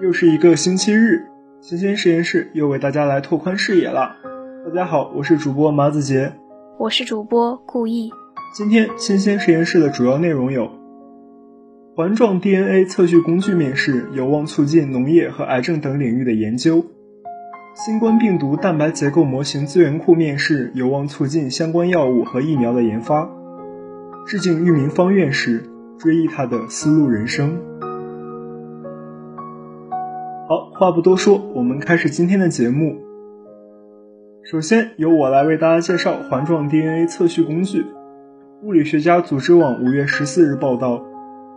又是一个星期日，新鲜实验室又为大家来拓宽视野了。大家好，我是主播马子杰，我是主播顾意。今天新鲜实验室的主要内容有：环状 DNA 测序工具面世，有望促进农业和癌症等领域的研究；新冠病毒蛋白结构模型资源库面世，有望促进相关药物和疫苗的研发。致敬俞明芳院士，追忆他的丝路人生。好，话不多说，我们开始今天的节目。首先由我来为大家介绍环状 DNA 测序工具。物理学家组织网五月十四日报道，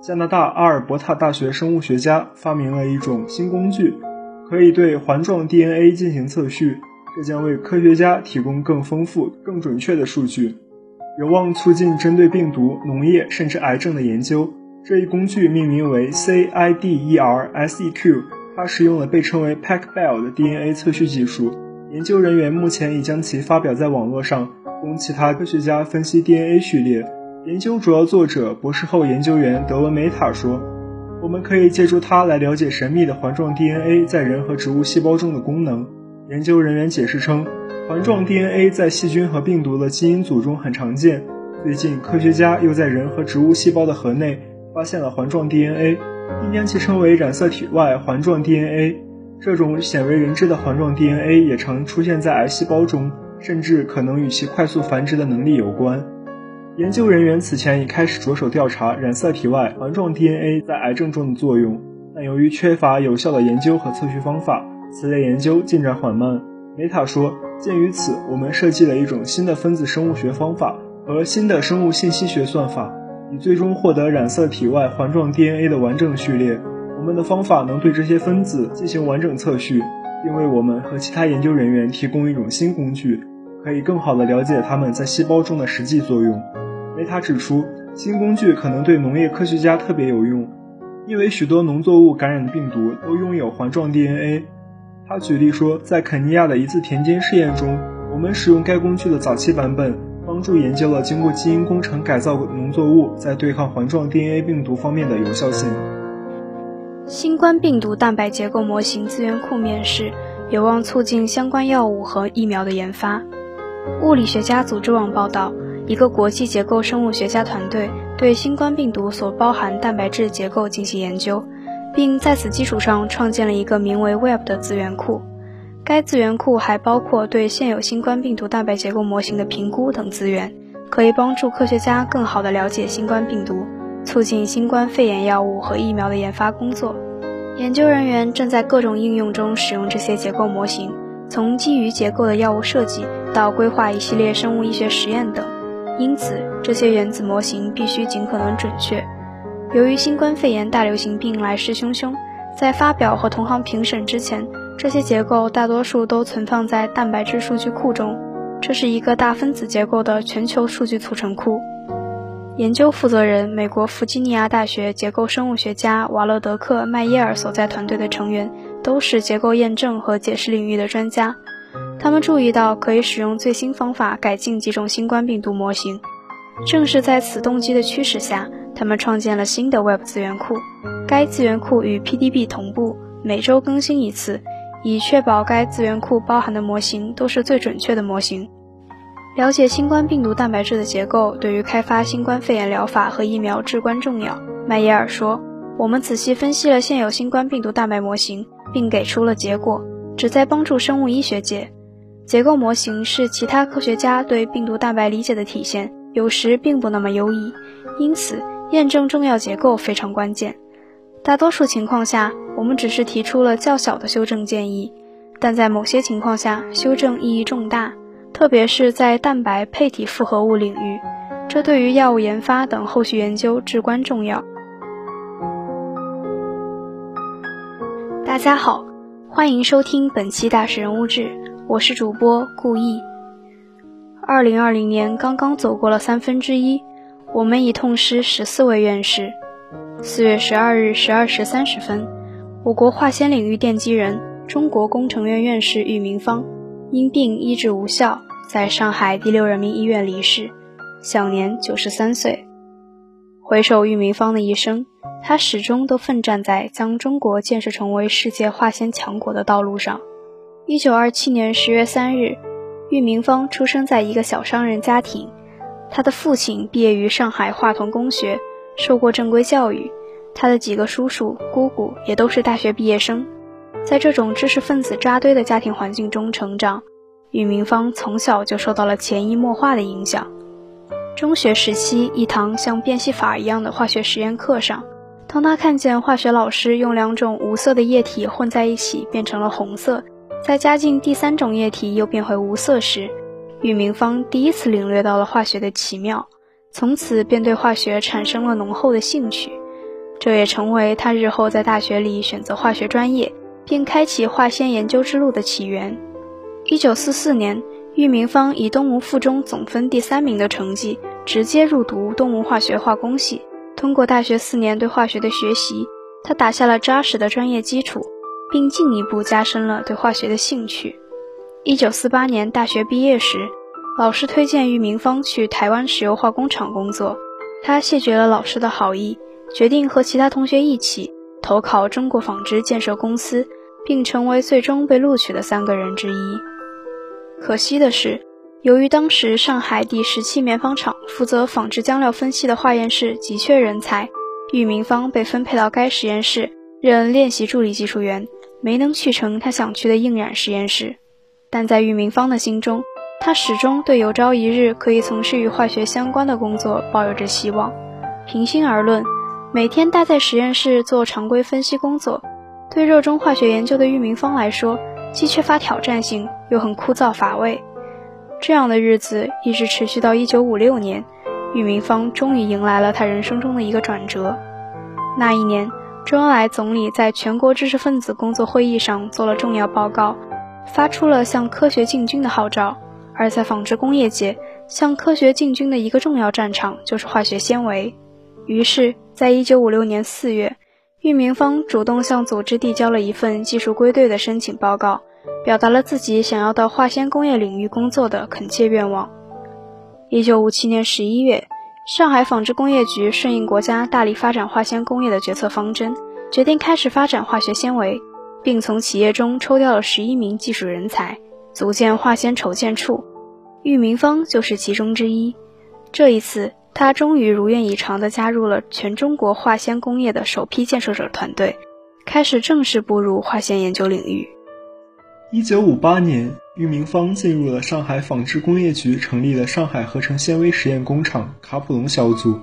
加拿大阿尔伯塔大学生物学家发明了一种新工具，可以对环状 DNA 进行测序，这将为科学家提供更丰富、更准确的数据。有望促进针对病毒、农业甚至癌症的研究。这一工具命名为 CIDER-SEQ，它使用了被称为 PacBio 的 DNA 测序技术。研究人员目前已将其发表在网络上，供其他科学家分析 DNA 序列。研究主要作者、博士后研究员德文梅塔说：“我们可以借助它来了解神秘的环状 DNA 在人和植物细胞中的功能。”研究人员解释称。环状 DNA 在细菌和病毒的基因组中很常见。最近，科学家又在人和植物细胞的核内发现了环状 DNA，并将其称为染色体外环状 DNA。这种鲜为人知的环状 DNA 也常出现在癌细胞中，甚至可能与其快速繁殖的能力有关。研究人员此前已开始着手调查染色体外环状 DNA 在癌症中的作用，但由于缺乏有效的研究和测序方法，此类研究进展缓慢。梅塔说。鉴于此，我们设计了一种新的分子生物学方法和新的生物信息学算法，以最终获得染色体外环状 DNA 的完整序列。我们的方法能对这些分子进行完整测序，并为我们和其他研究人员提供一种新工具，可以更好地了解它们在细胞中的实际作用。梅塔指出，新工具可能对农业科学家特别有用，因为许多农作物感染的病毒都拥有环状 DNA。他举例说，在肯尼亚的一次田间试验中，我们使用该工具的早期版本，帮助研究了经过基因工程改造农作物在对抗环状 DNA 病毒方面的有效性。新冠病毒蛋白结构模型资源库面世，有望促进相关药物和疫苗的研发。物理学家组织网报道，一个国际结构生物学家团队对新冠病毒所包含蛋白质结构进行研究。并在此基础上创建了一个名为 Web 的资源库。该资源库还包括对现有新冠病毒蛋白结构模型的评估等资源，可以帮助科学家更好地了解新冠病毒，促进新冠肺炎药物和疫苗的研发工作。研究人员正在各种应用中使用这些结构模型，从基于结构的药物设计到规划一系列生物医学实验等。因此，这些原子模型必须尽可能准确。由于新冠肺炎大流行病来势汹汹，在发表和同行评审之前，这些结构大多数都存放在蛋白质数据库中。这是一个大分子结构的全球数据储存库。研究负责人、美国弗吉尼亚大学结构生物学家瓦勒德克·麦耶尔所在团队的成员都是结构验证和解释领域的专家。他们注意到可以使用最新方法改进几种新冠病毒模型。正是在此动机的驱使下。他们创建了新的 Web 资源库，该资源库与 PDB 同步，每周更新一次，以确保该资源库包含的模型都是最准确的模型。了解新冠病毒蛋白质的结构对于开发新冠肺炎疗法和疫苗至关重要。麦耶尔说：“我们仔细分析了现有新冠病毒蛋白模型，并给出了结果，旨在帮助生物医学界。结构模型是其他科学家对病毒蛋白理解的体现，有时并不那么优异，因此。”验证重要结构非常关键。大多数情况下，我们只是提出了较小的修正建议，但在某些情况下，修正意义重大，特别是在蛋白配体复合物领域，这对于药物研发等后续研究至关重要。大家好，欢迎收听本期《大使人物志》，我是主播顾意。二零二零年刚刚走过了三分之一。我们已痛失十四位院士。四月十二日十二时三十分，我国化纤领域奠基人、中国工程院院士俞明方因病医治无效，在上海第六人民医院离世，享年九十三岁。回首俞明芳的一生，他始终都奋战在将中国建设成为世界化纤强国的道路上。一九二七年十月三日，俞明芳出生在一个小商人家庭。他的父亲毕业于上海化桐公学，受过正规教育。他的几个叔叔、姑姑也都是大学毕业生。在这种知识分子扎堆的家庭环境中成长，俞明芳从小就受到了潜移默化的影响。中学时期，一堂像变戏法一样的化学实验课上，当他看见化学老师用两种无色的液体混在一起变成了红色，再加进第三种液体又变回无色时，俞明芳第一次领略到了化学的奇妙，从此便对化学产生了浓厚的兴趣。这也成为他日后在大学里选择化学专业，并开启化纤研究之路的起源。一九四四年，俞明芳以东吴附中总分第三名的成绩，直接入读东吴化学化工系。通过大学四年对化学的学习，他打下了扎实的专业基础，并进一步加深了对化学的兴趣。一九四八年大学毕业时，老师推荐玉明芳去台湾石油化工厂工作，他谢绝了老师的好意。决定和其他同学一起投考中国纺织建设公司，并成为最终被录取的三个人之一。可惜的是，由于当时上海第十七棉纺厂负责纺织浆料分析的化验室急缺人才，玉明芳被分配到该实验室任练习助理技术员，没能去成他想去的印染实验室。但在玉明芳的心中，他始终对有朝一日可以从事与化学相关的工作抱有着希望。平心而论，每天待在实验室做常规分析工作，对热衷化学研究的玉明芳来说，既缺乏挑战性，又很枯燥乏味。这样的日子一直持续到1956年，玉明芳终于迎来了他人生中的一个转折。那一年，周恩来总理在全国知识分子工作会议上做了重要报告，发出了向科学进军的号召。而在纺织工业界，向科学进军的一个重要战场就是化学纤维。于是，在一九五六年四月，俞明芳主动向组织递交了一份技术归队的申请报告，表达了自己想要到化纤工业领域工作的恳切愿望。一九五七年十一月，上海纺织工业局顺应国家大力发展化纤工业的决策方针，决定开始发展化学纤维，并从企业中抽调了十一名技术人才，组建化纤筹建处，俞明芳就是其中之一。这一次。他终于如愿以偿地加入了全中国化纤工业的首批建设者团队，开始正式步入化纤研究领域。一九五八年，俞明芳进入了上海纺织工业局，成立了上海合成纤维实验工厂卡普隆小组，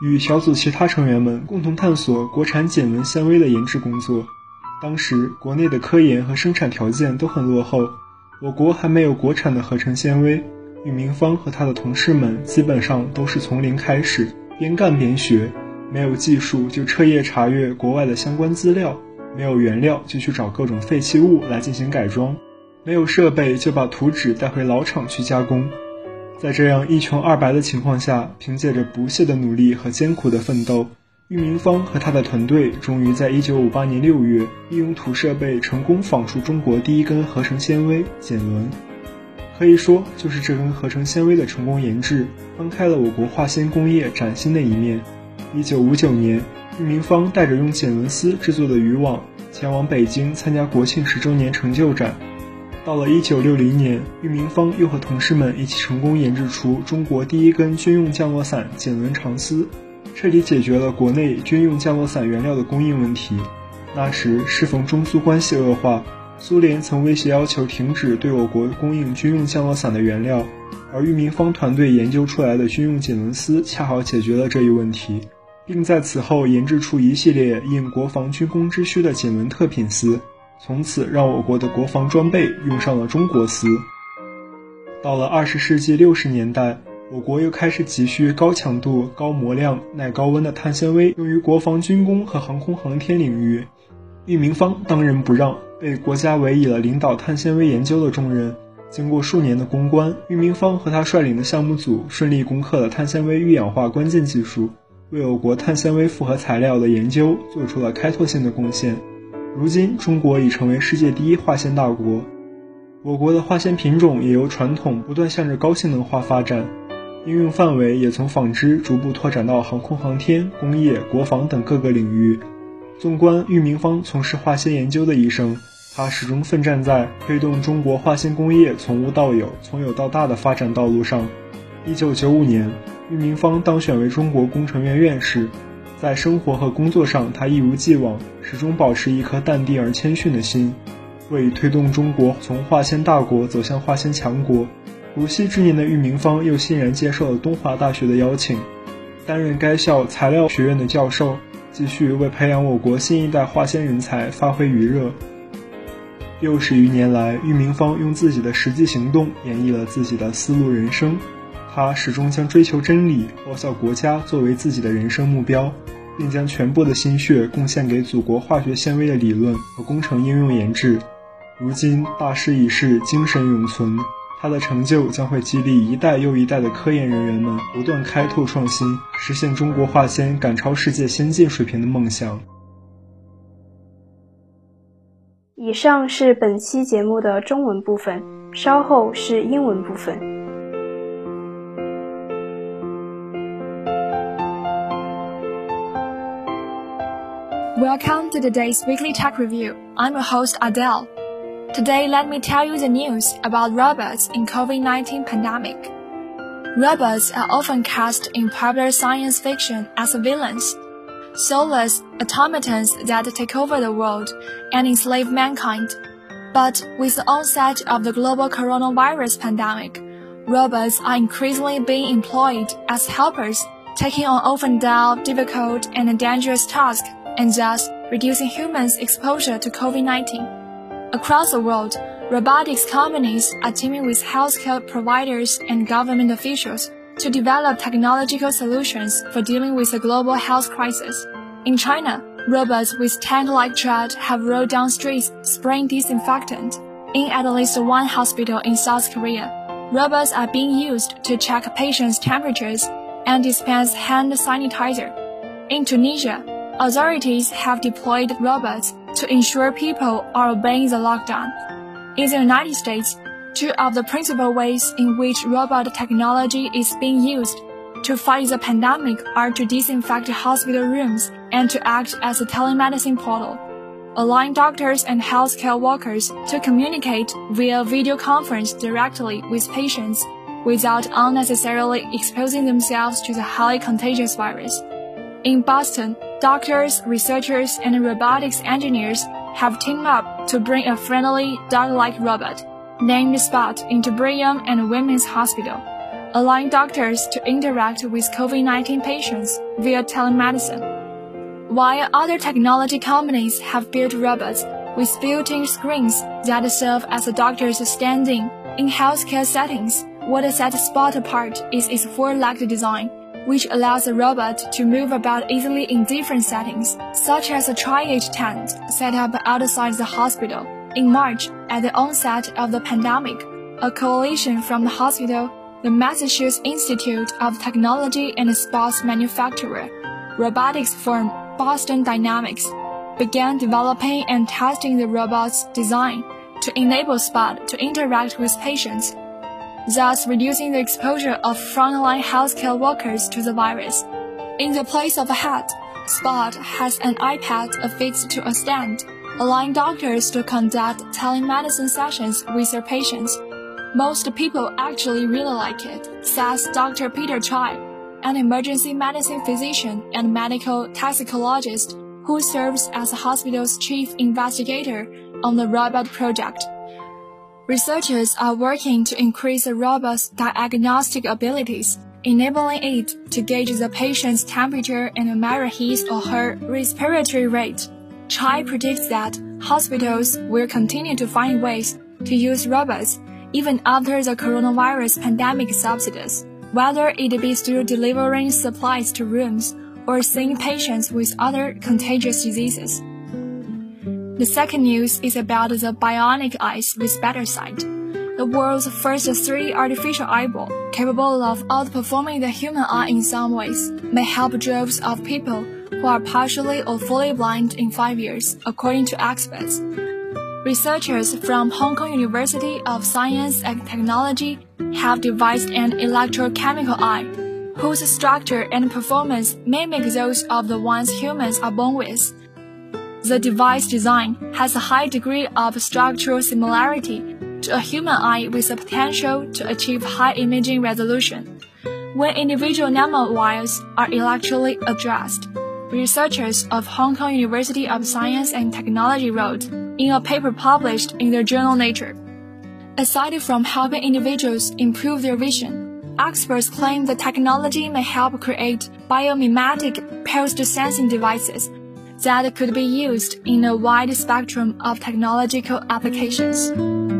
与小组其他成员们共同探索国产减纹纤维的研制工作。当时，国内的科研和生产条件都很落后，我国还没有国产的合成纤维。俞明芳和他的同事们基本上都是从零开始，边干边学，没有技术就彻夜查阅国外的相关资料，没有原料就去找各种废弃物来进行改装，没有设备就把图纸带回老厂去加工。在这样一穷二白的情况下，凭借着不懈的努力和艰苦的奋斗，俞明芳和他的团队终于在1958年6月，利用土设备成功纺出中国第一根合成纤维锦纶。可以说，就是这根合成纤维的成功研制，翻开了我国化纤工业崭新的一面。一九五九年，俞明芳带着用锦纶丝制作的渔网，前往北京参加国庆十周年成就展。到了一九六零年，俞明芳又和同事们一起成功研制出中国第一根军用降落伞锦纶长丝，彻底解决了国内军用降落伞原料的供应问题。那时适逢中苏关系恶化。苏联曾威胁要求停止对我国供应军用降落伞的原料，而玉明芳团队研究出来的军用锦纶丝恰好解决了这一问题，并在此后研制出一系列应国防军工之需的锦纶特品丝，从此让我国的国防装备用上了中国丝。到了二十世纪六十年代，我国又开始急需高强度、高模量、耐高温的碳纤维用于国防军工和航空航天领域，俞明芳当仁不让。被国家委以了领导碳纤维研究的重任。经过数年的攻关，俞明芳和他率领的项目组顺利攻克了碳纤维预氧化关键技术，为我国碳纤维复合材料的研究做出了开拓性的贡献。如今，中国已成为世界第一化纤大国，我国的化纤品种也由传统不断向着高性能化发展。应用范围也从纺织逐步拓展到航空航天、工业、国防等各个领域。纵观玉明芳从事化纤研究的一生，他始终奋战在推动中国化纤工业从无到有、从有到大的发展道路上。一九九五年，玉明芳当选为中国工程院院士。在生活和工作上，他一如既往，始终保持一颗淡定而谦逊的心。为推动中国从化纤大国走向化纤强国，如昔之年的郁明芳又欣然接受了东华大学的邀请，担任该校材料学院的教授，继续为培养我国新一代化纤人才发挥余热。六十余年来，郁明芳用自己的实际行动演绎了自己的丝路人生。他始终将追求真理、报效国家作为自己的人生目标，并将全部的心血贡献给祖国化学纤维的理论和工程应用研制。如今大势已逝，精神永存。他的成就将会激励一代又一代的科研人员们不断开拓创新，实现中国化纤赶超世界先进水平的梦想。以上是本期节目的中文部分，稍后是英文部分。Welcome to today's weekly tech review. I'm your host Adele. Today, let me tell you the news about robots in COVID-19 pandemic. Robots are often cast in popular science fiction as villains, soulless automatons that take over the world and enslave mankind. But with the onset of the global coronavirus pandemic, robots are increasingly being employed as helpers, taking on often dull, difficult, and dangerous tasks, and thus reducing humans' exposure to COVID-19. Across the world, robotics companies are teaming with healthcare providers and government officials to develop technological solutions for dealing with the global health crisis. In China, robots with tank-like tread have rolled down streets spraying disinfectant. In at least one hospital in South Korea, robots are being used to check patients' temperatures and dispense hand sanitizer. In Tunisia, authorities have deployed robots to ensure people are obeying the lockdown. In the United States, two of the principal ways in which robot technology is being used to fight the pandemic are to disinfect hospital rooms and to act as a telemedicine portal, allowing doctors and healthcare workers to communicate via video conference directly with patients without unnecessarily exposing themselves to the highly contagious virus. In Boston, doctors, researchers, and robotics engineers have teamed up to bring a friendly, dog-like robot named Spot into Brigham and Women's Hospital, allowing doctors to interact with COVID-19 patients via telemedicine. While other technology companies have built robots with built-in screens that serve as a doctor's stand-in in healthcare settings, what sets Spot apart is its four-legged design which allows the robot to move about easily in different settings, such as a triage tent set up outside the hospital. In March, at the onset of the pandemic, a coalition from the hospital, the Massachusetts Institute of Technology and Sports Manufacturer, robotics firm Boston Dynamics, began developing and testing the robot's design to enable Spot to interact with patients thus reducing the exposure of frontline healthcare workers to the virus. In the place of a hat, Spot has an iPad affixed to a stand, allowing doctors to conduct telemedicine sessions with their patients. Most people actually really like it, says Dr. Peter Chai, an emergency medicine physician and medical toxicologist who serves as the hospital's chief investigator on the robot project. Researchers are working to increase the robot's diagnostic abilities, enabling it to gauge the patient's temperature and measure his or her respiratory rate. Chai predicts that hospitals will continue to find ways to use robots even after the coronavirus pandemic subsides, whether it be through delivering supplies to rooms or seeing patients with other contagious diseases. The second news is about the bionic eyes with better sight. The world's first 3D artificial eyeball, capable of outperforming the human eye in some ways, may help droves of people who are partially or fully blind in five years, according to experts. researchers from Hong Kong University of Science and Technology have devised an electrochemical eye, whose structure and performance may mimic those of the ones humans are born with. The device design has a high degree of structural similarity to a human eye with the potential to achieve high imaging resolution. When individual nanowires are electrically addressed, researchers of Hong Kong University of Science and Technology wrote in a paper published in the journal Nature. Aside from helping individuals improve their vision, experts claim the technology may help create biomimetic pulsed sensing devices that could be used in a wide spectrum of technological applications.